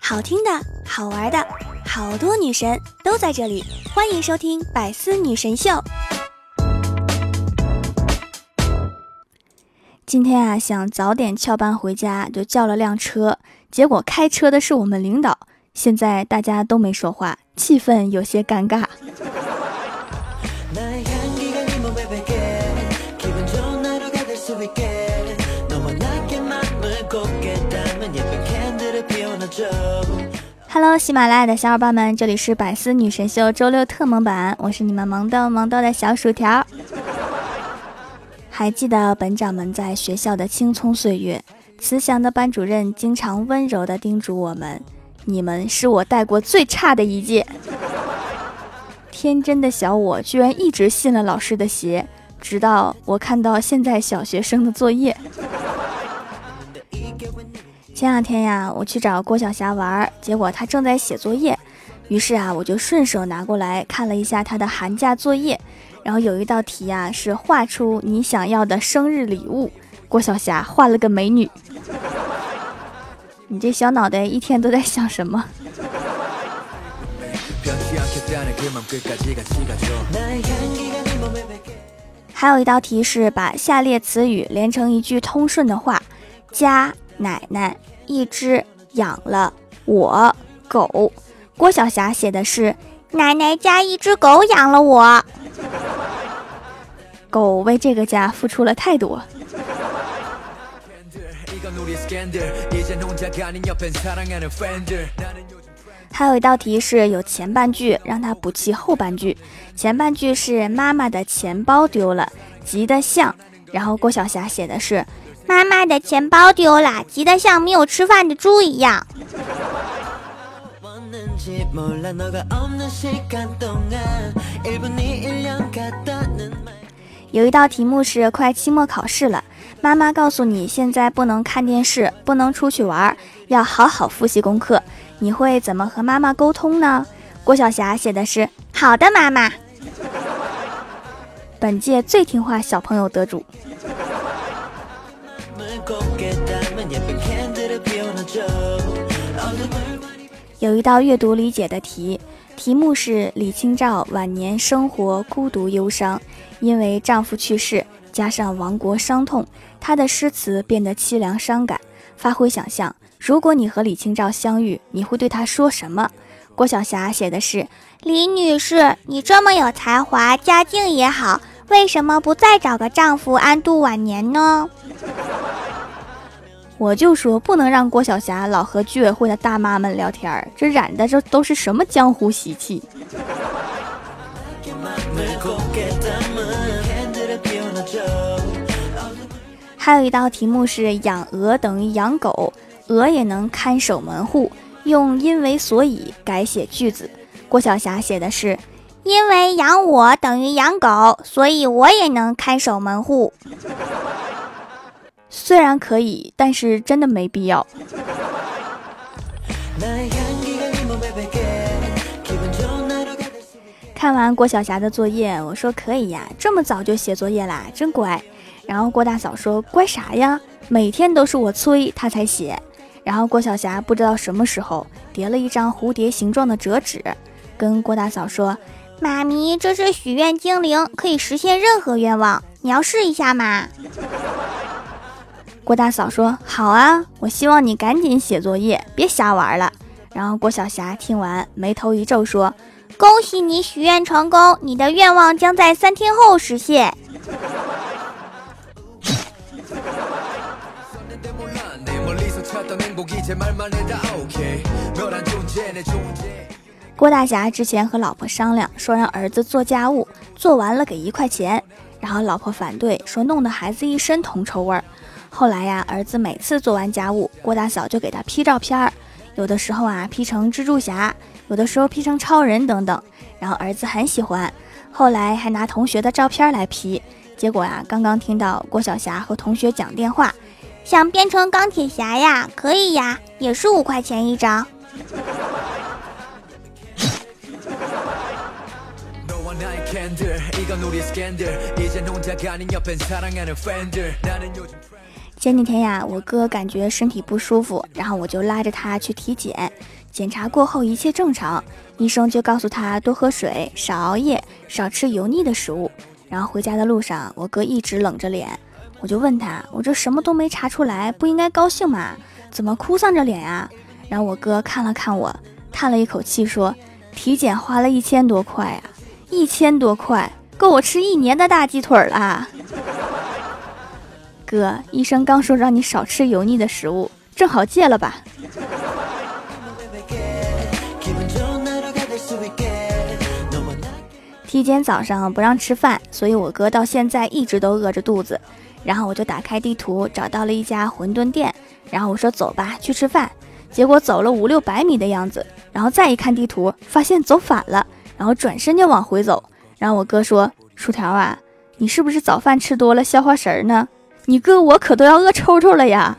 好听的，好玩的，好多女神都在这里，欢迎收听《百思女神秀》。今天啊，想早点翘班回家，就叫了辆车，结果开车的是我们领导。现在大家都没说话，气氛有些尴尬。Hello，喜马拉雅的小伙伴们，这里是百思女神秀周六特萌版，我是你们萌豆萌豆的小薯条。还记得本掌门在学校的青葱岁月，慈祥的班主任经常温柔地叮嘱我们：“你们是我带过最差的一届。”天真的小我居然一直信了老师的邪，直到我看到现在小学生的作业。前两天呀，我去找郭晓霞玩，结果她正在写作业，于是啊，我就顺手拿过来看了一下她的寒假作业，然后有一道题呀是画出你想要的生日礼物，郭晓霞画了个美女。你这小脑袋一天都在想什么？还有一道题是把下列词语连成一句通顺的话，家。奶奶一只养了我狗，郭晓霞写的是奶奶家一只狗养了我，狗为这个家付出了太多。还有一道题是有前半句，让他补齐后半句。前半句是妈妈的钱包丢了，急得像，然后郭晓霞写的是。妈妈的钱包丢了，急得像没有吃饭的猪一样。有一道题目是快期末考试了，妈妈告诉你现在不能看电视，不能出去玩，要好好复习功课。你会怎么和妈妈沟通呢？郭晓霞写的是：好的，妈妈。本届最听话小朋友得主。有一道阅读理解的题，题目是李清照晚年生活孤独忧伤，因为丈夫去世，加上亡国伤痛，她的诗词变得凄凉伤感。发挥想象，如果你和李清照相遇，你会对她说什么？郭晓霞写的是：李女士，你这么有才华，家境也好，为什么不再找个丈夫安度晚年呢？我就说不能让郭晓霞老和居委会的大妈们聊天儿，这染的这都是什么江湖习气？还有一道题目是养鹅等于养狗，鹅也能看守门户，用因为所以改写句子。郭晓霞写的是因为养我等于养狗，所以我也能看守门户。虽然可以，但是真的没必要。看完郭晓霞的作业，我说可以呀，这么早就写作业啦，真乖。然后郭大嫂说乖啥呀？每天都是我催她才写。然后郭晓霞不知道什么时候叠了一张蝴蝶形状的折纸，跟郭大嫂说：“妈咪，这是许愿精灵，可以实现任何愿望，你要试一下吗？”郭大嫂说：“好啊，我希望你赶紧写作业，别瞎玩了。”然后郭晓霞听完，眉头一皱，说：“恭喜你许愿成功，你的愿望将在三天后实现。”郭大侠之前和老婆商量，说让儿子做家务，做完了给一块钱，然后老婆反对，说弄得孩子一身铜臭味儿。后来呀，儿子每次做完家务，郭大嫂就给他 P 照片儿，有的时候啊 P 成蜘蛛侠，有的时候 P 成超人等等，然后儿子很喜欢。后来还拿同学的照片来 P，结果啊，刚刚听到郭晓霞和同学讲电话，想变成钢铁侠呀，可以呀，也是五块钱一张。前几天呀，我哥感觉身体不舒服，然后我就拉着他去体检。检查过后一切正常，医生就告诉他多喝水、少熬夜、少吃油腻的食物。然后回家的路上，我哥一直冷着脸，我就问他：“我这什么都没查出来，不应该高兴吗？怎么哭丧着脸呀？”然后我哥看了看我，叹了一口气说：“体检花了一千多块啊，一千多块够我吃一年的大鸡腿了。”哥，医生刚说让你少吃油腻的食物，正好戒了吧。提前早上不让吃饭，所以我哥到现在一直都饿着肚子。然后我就打开地图，找到了一家馄饨店，然后我说走吧，去吃饭。结果走了五六百米的样子，然后再一看地图，发现走反了，然后转身就往回走。然后我哥说：“薯条啊，你是不是早饭吃多了，消化食儿呢？”你哥我可都要饿抽抽了呀！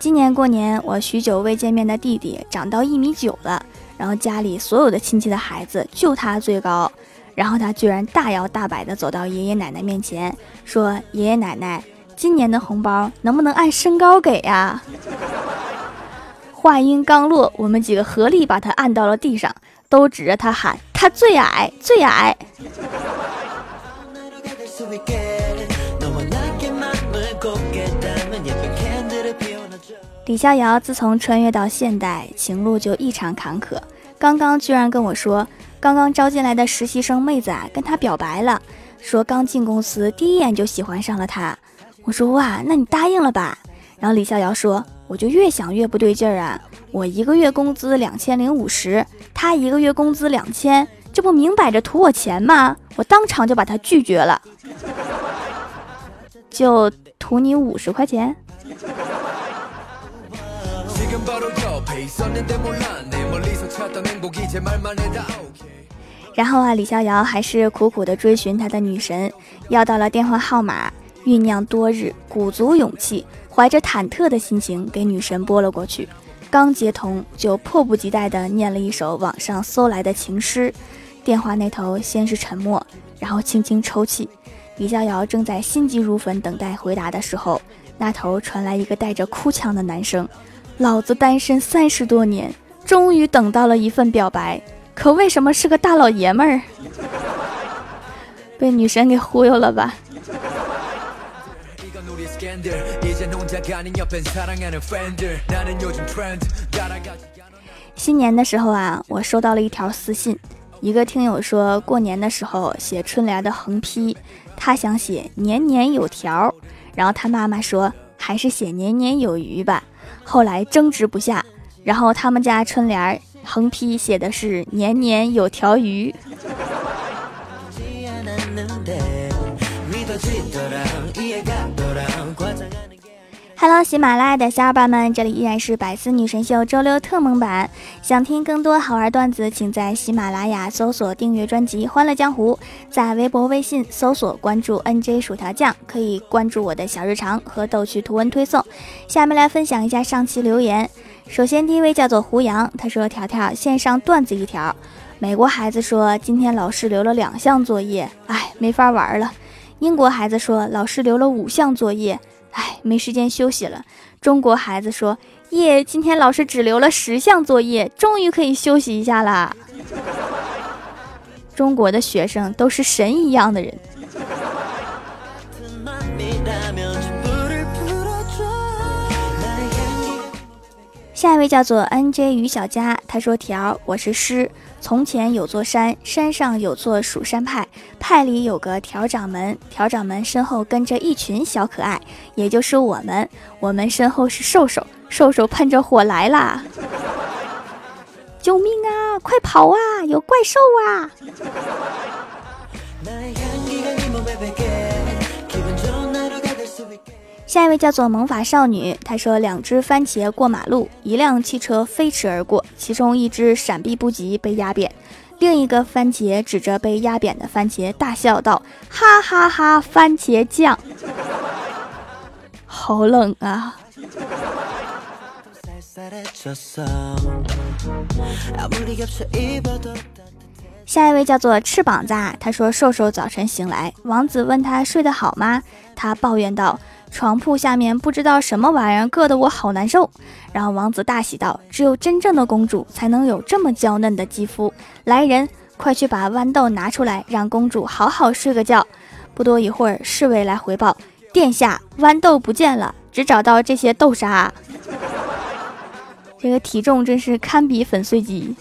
今年过年，我许久未见面的弟弟长到一米九了，然后家里所有的亲戚的孩子就他最高，然后他居然大摇大摆地走到爷爷奶奶面前，说：“爷爷奶奶，今年的红包能不能按身高给呀？”话音刚落，我们几个合力把他按到了地上，都指着他喊：“他最矮，最矮！”李逍遥自从穿越到现代，情路就异常坎坷。刚刚居然跟我说，刚刚招进来的实习生妹子啊，跟他表白了，说刚进公司第一眼就喜欢上了他。我说：“哇，那你答应了吧？”然后李逍遥说。我就越想越不对劲儿啊！我一个月工资两千零五十，他一个月工资两千，这不明摆着图我钱吗？我当场就把他拒绝了，就图你五十块钱。然后啊，李逍遥还是苦苦的追寻他的女神，要到了电话号码，酝酿多日，鼓足勇气。怀着忐忑的心情给女神拨了过去，刚接通就迫不及待地念了一首网上搜来的情诗。电话那头先是沉默，然后轻轻抽泣。李逍遥正在心急如焚等待回答的时候，那头传来一个带着哭腔的男声：“老子单身三十多年，终于等到了一份表白，可为什么是个大老爷们儿？”被女神给忽悠了吧？新年的时候啊，我收到了一条私信，一个听友说过年的时候写春联的横批，他想写年年有条，然后他妈妈说还是写年年有余吧。后来争执不下，然后他们家春联横批写的是年年有条鱼。Hello，喜马拉雅的小伙伴们，这里依然是百思女神秀周六特蒙版。想听更多好玩段子，请在喜马拉雅搜索订阅专辑《欢乐江湖》，在微博、微信搜索关注 NJ 薯条酱，可以关注我的小日常和逗趣图文推送。下面来分享一下上期留言。首先，第一位叫做胡杨，他说：“条条线上段子一条，美国孩子说今天老师留了两项作业，哎，没法玩了。英国孩子说老师留了五项作业。”哎，没时间休息了。中国孩子说：“耶，今天老师只留了十项作业，终于可以休息一下啦。”中国的学生都是神一样的人。下一位叫做 N J 于小佳，他说：“条，我是诗。从前有座山，山上有座蜀山派，派里有个条掌门，条掌门身后跟着一群小可爱，也就是我们。我们身后是兽兽，兽兽喷着火来啦！救命啊！快跑啊！有怪兽啊！”下一位叫做萌法少女，她说：“两只番茄过马路，一辆汽车飞驰而过，其中一只闪避不及被压扁，另一个番茄指着被压扁的番茄大笑道：‘哈哈哈，番茄酱，好冷啊！’”下一位叫做翅膀子，他说瘦瘦早晨醒来，王子问他睡得好吗？他抱怨道。床铺下面不知道什么玩意儿，硌得我好难受。然后王子大喜道：“只有真正的公主才能有这么娇嫩的肌肤。来人，快去把豌豆拿出来，让公主好好睡个觉。”不多一会儿，侍卫来回报：“殿下，豌豆不见了，只找到这些豆沙。这个体重真是堪比粉碎机。”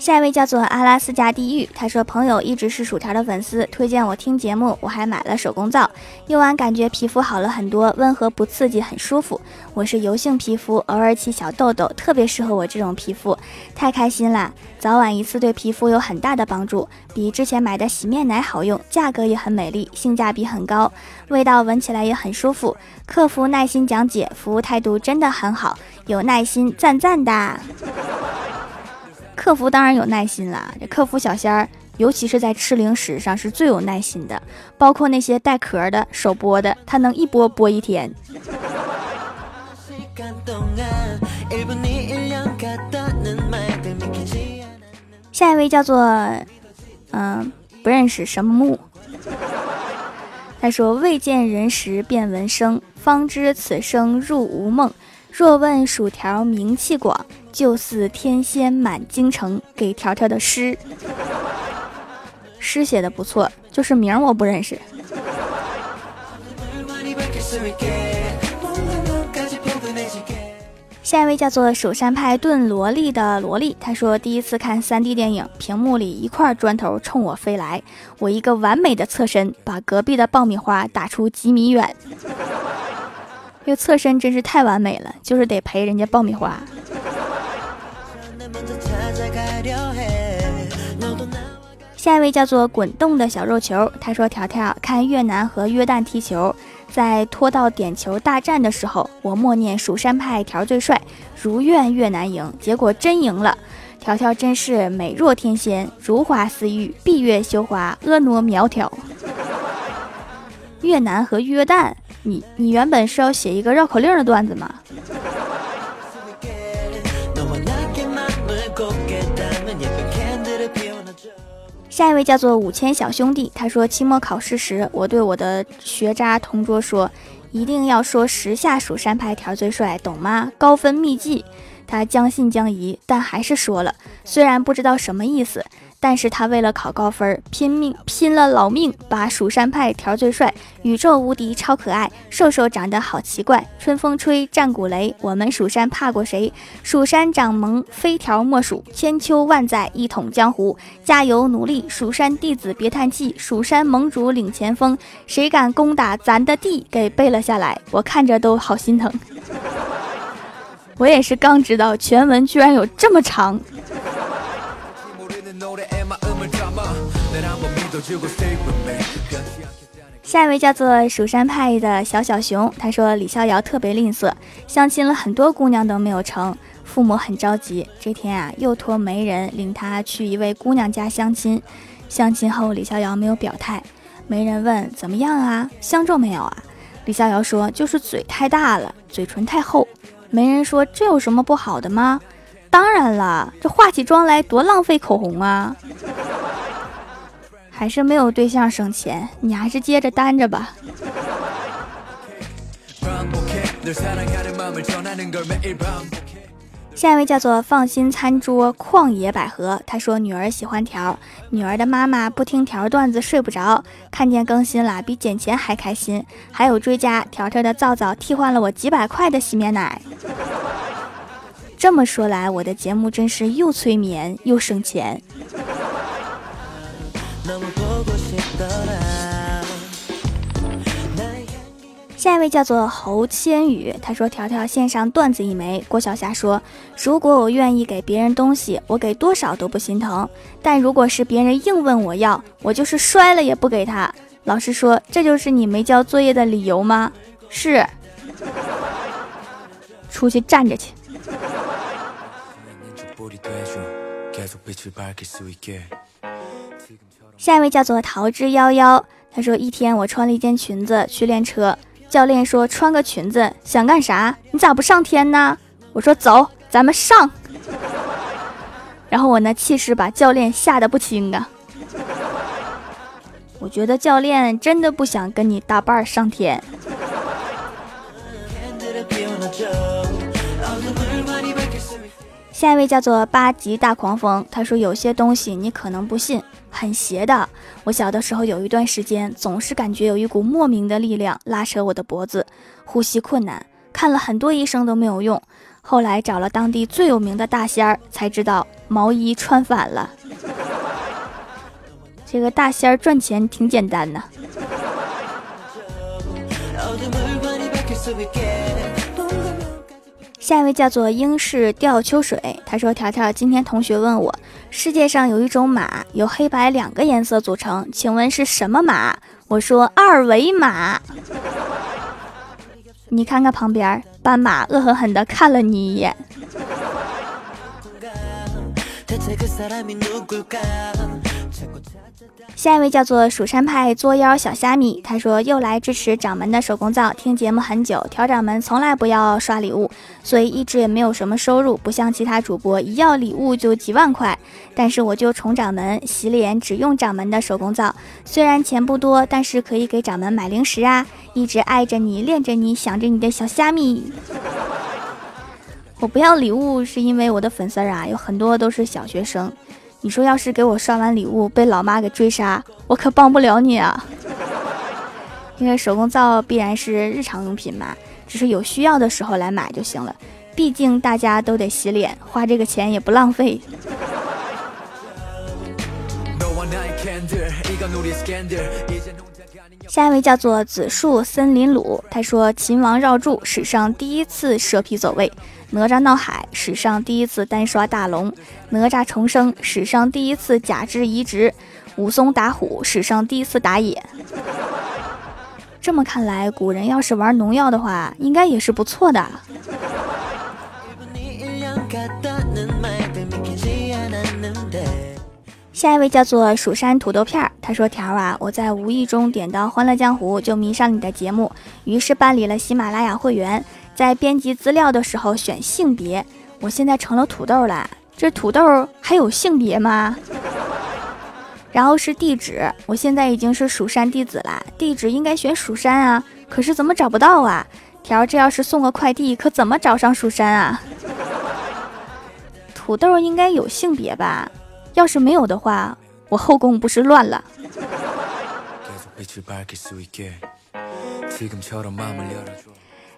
下一位叫做阿拉斯加地狱，他说朋友一直是薯条的粉丝，推荐我听节目，我还买了手工皂，用完感觉皮肤好了很多，温和不刺激，很舒服。我是油性皮肤，偶尔起小痘痘，特别适合我这种皮肤，太开心了！早晚一次对皮肤有很大的帮助，比之前买的洗面奶好用，价格也很美丽，性价比很高，味道闻起来也很舒服。客服耐心讲解，服务态度真的很好，有耐心，赞赞的。客服当然有耐心啦，这客服小仙儿，尤其是在吃零食上是最有耐心的，包括那些带壳的、手剥的，他能一剥剥一天。下一位叫做，嗯，不认识什么木。他说：“未见人时便闻声，方知此生入无梦。若问薯条名气广。”就似天仙满京城，给条条的诗，诗写的不错，就是名我不认识。下一位叫做蜀山派炖萝莉的萝莉，他说第一次看 3D 电影，屏幕里一块砖头冲我飞来，我一个完美的侧身，把隔壁的爆米花打出几米远。这侧身真是太完美了，就是得赔人家爆米花。下一位叫做滚动的小肉球，他说：“条条看越南和约旦踢球，在拖到点球大战的时候，我默念蜀山派条最帅，如愿越南赢。结果真赢了，条条真是美若天仙，如花似玉，闭月羞花，婀娜苗条。越南和约旦，你你原本是要写一个绕口令的段子吗？”下一位叫做五千小兄弟，他说期末考试时，我对我的学渣同桌说，一定要说十下蜀山派条最帅，懂吗？高分秘籍。他将信将疑，但还是说了，虽然不知道什么意思。但是他为了考高分，拼命拼了老命，把蜀山派条最帅，宇宙无敌超可爱，瘦瘦长得好奇怪，春风吹战鼓擂，我们蜀山怕过谁？蜀山掌门非条莫属，千秋万载一统江湖，加油努力，蜀山弟子别叹气，蜀山盟主领前锋，谁敢攻打咱的地？给背了下来，我看着都好心疼。我也是刚知道全文居然有这么长。下一位叫做蜀山派的小小熊，他说李逍遥特别吝啬，相亲了很多姑娘都没有成，父母很着急。这天啊，又托媒人领他去一位姑娘家相亲。相亲后，李逍遥没有表态。媒人问怎么样啊？相中没有啊？李逍遥说就是嘴太大了，嘴唇太厚。媒人说这有什么不好的吗？当然了，这化起妆来多浪费口红啊！还是没有对象省钱，你还是接着单着吧。下一位叫做放心餐桌旷野百合，他说女儿喜欢条，女儿的妈妈不听条段子睡不着，看见更新了比捡钱还开心，还有追加条条的皂皂替换了我几百块的洗面奶。这么说来，我的节目真是又催眠又省钱。下一位叫做侯千羽，他说：“条条线上段子一枚。”郭晓霞说：“如果我愿意给别人东西，我给多少都不心疼；但如果是别人硬问我要，我就是摔了也不给他。”老师说：“这就是你没交作业的理由吗？”是，出去站着去。下一位叫做桃之夭夭，他说：“一天我穿了一件裙子去练车，教练说穿个裙子想干啥？你咋不上天呢？我说走，咱们上。然后我那气势把教练吓得不轻啊！我觉得教练真的不想跟你搭伴上天。下一位叫做八级大狂风，他说有些东西你可能不信，很邪的。我小的时候有一段时间，总是感觉有一股莫名的力量拉扯我的脖子，呼吸困难，看了很多医生都没有用。后来找了当地最有名的大仙儿，才知道毛衣穿反了。这个大仙儿赚钱挺简单的。下一位叫做英式吊秋水，他说：“条条，今天同学问我，世界上有一种马，由黑白两个颜色组成，请问是什么马？”我说：“二维码。”你看看旁边，斑马恶狠狠地看了你一眼。下一位叫做蜀山派作妖小虾米，他说又来支持掌门的手工皂，听节目很久，调掌门从来不要刷礼物，所以一直也没有什么收入，不像其他主播一要礼物就几万块。但是我就宠掌门，洗脸只用掌门的手工皂，虽然钱不多，但是可以给掌门买零食啊，一直爱着你，恋着你，想着你的小虾米。我不要礼物是因为我的粉丝啊有很多都是小学生。你说要是给我刷完礼物被老妈给追杀，我可帮不了你啊！因为手工皂必然是日常用品嘛，只是有需要的时候来买就行了。毕竟大家都得洗脸，花这个钱也不浪费。下一位叫做紫树森林鲁，他说：“秦王绕柱，史上第一次蛇皮走位；哪吒闹海，史上第一次单刷大龙；哪吒重生，史上第一次假肢移植；武松打虎，史上第一次打野。”这么看来，古人要是玩农药的话，应该也是不错的。下一位叫做蜀山土豆片儿，他说：“条啊，我在无意中点到《欢乐江湖》，就迷上你的节目，于是办理了喜马拉雅会员。在编辑资料的时候选性别，我现在成了土豆了。这土豆还有性别吗？然后是地址，我现在已经是蜀山弟子了，地址应该选蜀山啊，可是怎么找不到啊？条，这要是送个快递，可怎么找上蜀山啊？土豆应该有性别吧？”要是没有的话，我后宫不是乱了。